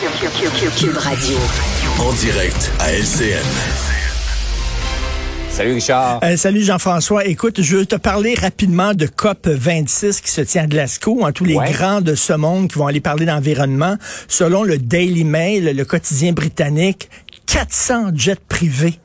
Cube Radio. En direct à LCN. Salut Richard. Euh, salut Jean-François. Écoute, je veux te parler rapidement de COP 26 qui se tient à Glasgow. Hein, tous les Ouais. grands de ce monde qui vont aller parler d'environnement. Selon le Daily Mail, le quotidien britannique, 400 jets privés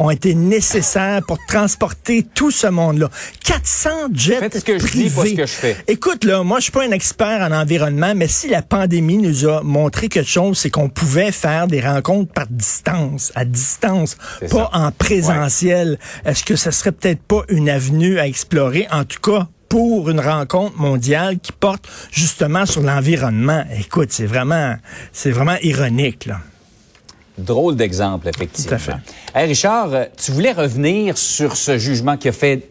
ont été nécessaires pour transporter tout ce monde-là. 400 jets Faites ce que je privés. dis, pas ce que je fais. Écoute, là, moi, je suis pas un expert en environnement, mais si la pandémie nous a montré quelque chose, c'est qu'on pouvait faire des rencontres par distance, à distance, pas ça. en présentiel. Est-ce que ça serait peut-être pas une avenue à explorer? En tout cas, pour une rencontre mondiale qui porte justement sur l'environnement? Écoute, c'est vraiment, c'est vraiment ironique, là. Drôle d'exemple, effectivement. Tout à fait. Hey Richard, euh, tu voulais revenir sur ce jugement qui a fait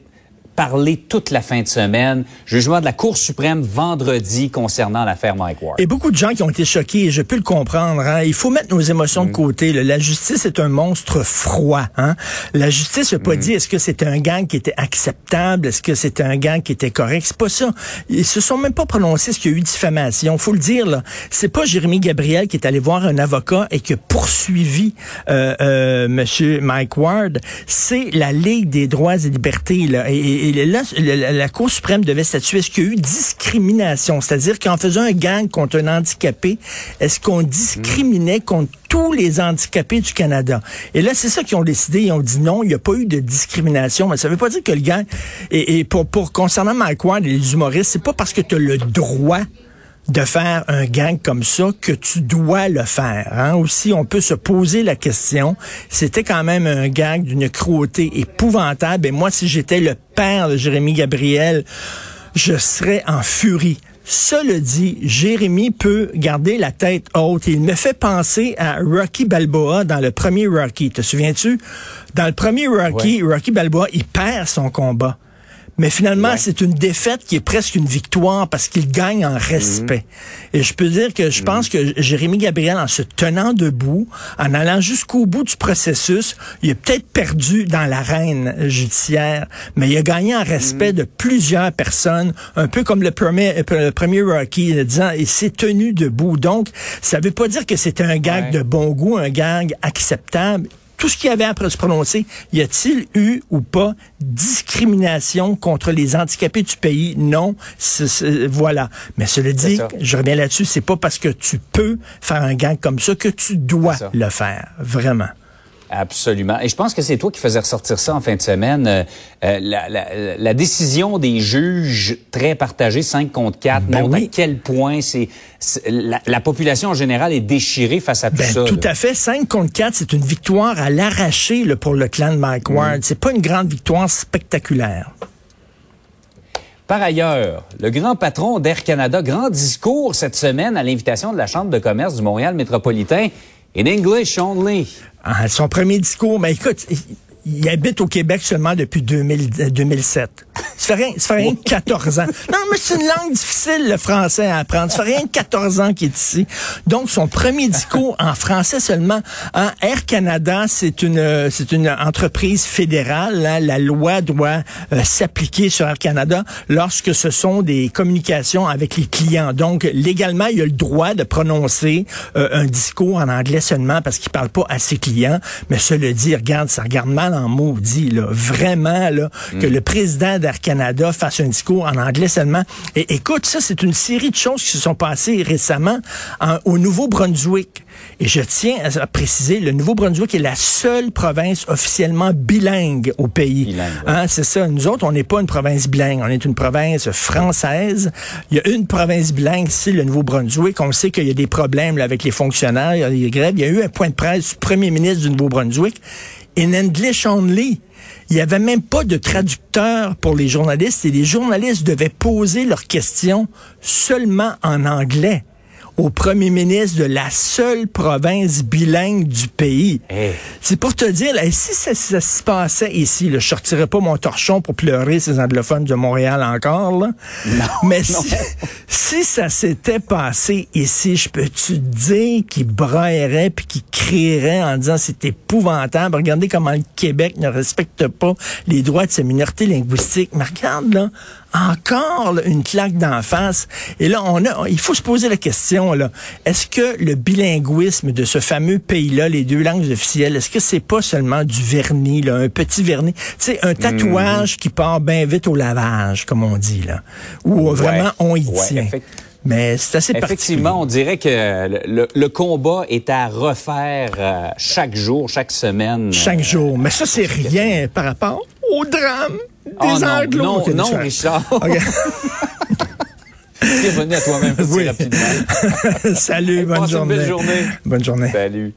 parler toute la fin de semaine, jugement de la Cour suprême vendredi concernant l'affaire Mike Ward. Et beaucoup de gens qui ont été choqués, et je peux le comprendre. hein. Il faut mettre nos émotions de côté. là. La justice est un monstre froid. Hein. La justice n'a pas dit est-ce que c'était un gang qui était acceptable, est-ce que c'était un gang qui était correct? C'est pas ça. Ils se sont même pas prononcés ce qu'il y a eu diffamation. Faut le dire là. C'est pas Jérémy Gabriel qui est allé voir un avocat et qui a poursuivi euh, euh, Monsieur Mike Ward. C'est la Ligue des droits et libertés. Là. Et, et- et là, la, Cour suprême devait statuer est-ce qu'il y a eu discrimination, c'est-à-dire qu'en faisant un gang contre un handicapé, est-ce qu'on discriminait contre tous les handicapés du Canada? Et là, c'est ça qu'ils ont décidé. Ils ont dit non, il n'y a pas eu de discrimination. Mais ça veut pas dire que le gang... Et, pour, concernant Mike et les humoristes, c'est pas parce que tu as le droit de faire un gang comme ça que tu dois le faire. Hein? Aussi, on peut se poser la question. C'était quand même un gang d'une cruauté épouvantable. Et moi, si j'étais le père de Jérémy Gabriel, je serais en furie. Cela dit, Jérémy peut garder la tête haute. Il me fait penser à Rocky Balboa dans le premier Rocky. Te souviens-tu? Dans le premier Rocky, Rocky Balboa, il perd son combat. Mais finalement, Ouais. c'est une défaite qui est presque une victoire parce qu'il gagne en respect. Et je peux dire que je pense que Jérémy Gabriel, en se tenant debout, en allant jusqu'au bout du processus, il a peut-être perdu dans l'arène judiciaire, mais il a gagné en respect de plusieurs personnes, un peu comme le premier, le premier Rocky, en disant, il s'est tenu debout. Donc, ça veut pas dire que c'était un gag Ouais. de bon goût, un gag acceptable tout ce qu'il y avait après se prononcer, y a-t-il eu ou pas discrimination contre les handicapés du pays? Non. Voilà. Mais cela dit, je reviens là-dessus, c'est pas parce que tu peux faire un gang comme ça que tu dois le faire. Vraiment. Absolument. Et je pense que c'est toi qui faisais ressortir ça en fin de semaine. euh, euh, la, la- la décision des juges très partagée, 5 contre 4, Ben montre oui. à quel point c'est la, la population en général est déchirée face à tout Ben, ça. tout là. à fait. 5 contre 4, c'est une victoire à l'arraché pour le clan de Mike Ward. C'est pas une grande victoire spectaculaire. Par ailleurs, le grand patron d'Air Canada, grand discours cette semaine à l'invitation de la Chambre de commerce du Montréal métropolitain, in English only. Ah, son premier discours, mais écoute, il, habite au Québec seulement depuis 2000, euh, 2007. Ça fait rien, ça fait rien que 14 ans. Non, mais c'est une langue difficile, le français, à apprendre. Ça fait rien que 14 ans qu'il est ici. Donc, son premier discours en français seulement. Hein, Air Canada, c'est une, euh, c'est une entreprise fédérale. hein. La loi doit euh, s'appliquer sur Air Canada lorsque ce sont des communications avec les clients. Donc, légalement, il a le droit de prononcer un discours en anglais seulement parce qu'il parle pas à ses clients. Mais cela dit, regarde, ça regarde mal en maudit, là. Vraiment, là, que le président d'Air Canada fasse un discours en anglais seulement. Et écoute, ça, c'est une série de choses qui se sont passées récemment en- au Nouveau-Brunswick. Et je tiens à, à préciser, le Nouveau-Brunswick est la seule province officiellement bilingue au pays. Bilingue, ouais. Hein, c'est ça. Nous autres, on n'est pas une province bilingue. On est une province française. Il y a une province bilingue, c'est le Nouveau-Brunswick. On sait qu'il y a des problèmes là, avec les fonctionnaires. Il y a des grèves. Il y a eu un point de presse du premier ministre du Nouveau-Brunswick. In English only. Il n'y avait même pas de traducteur pour les journalistes et les journalistes devaient poser leurs questions seulement en anglais au premier ministre de la seule province bilingue du pays. Hey. C'est pour te dire, là, si ça, ça se passait ici, là, je sortirais pas mon torchon pour pleurer ces anglophones de Montréal encore, là. Mais si, si ça s'était passé ici, je peux-tu te dire qu'ils brailleraient puis qu'ils crieraient en disant c'est épouvantable? Regardez comment le Québec ne respecte pas les droits de sa minorité linguistique. Mais regarde, là, encore là, une claque d'en face. Et là, on a, il faut se poser la question là. Est-ce que le bilinguisme de ce fameux pays-là, les deux langues officielles, est-ce que c'est pas seulement du vernis, là, un petit vernis, tu sais, un tatouage qui part bien vite au lavage, comme on dit là, ou vraiment on y tient. Mais c'est assez Effectivement, on dirait que le, combat est à refaire euh, chaque jour, chaque semaine. Chaque jour. Mais ça, c'est rien par rapport au drame des oh, non, Non, non, Richard. Okay. Bienvenue à toi-même oui. Salut, bonne journée. Une belle journée. Bonne journée. Salut.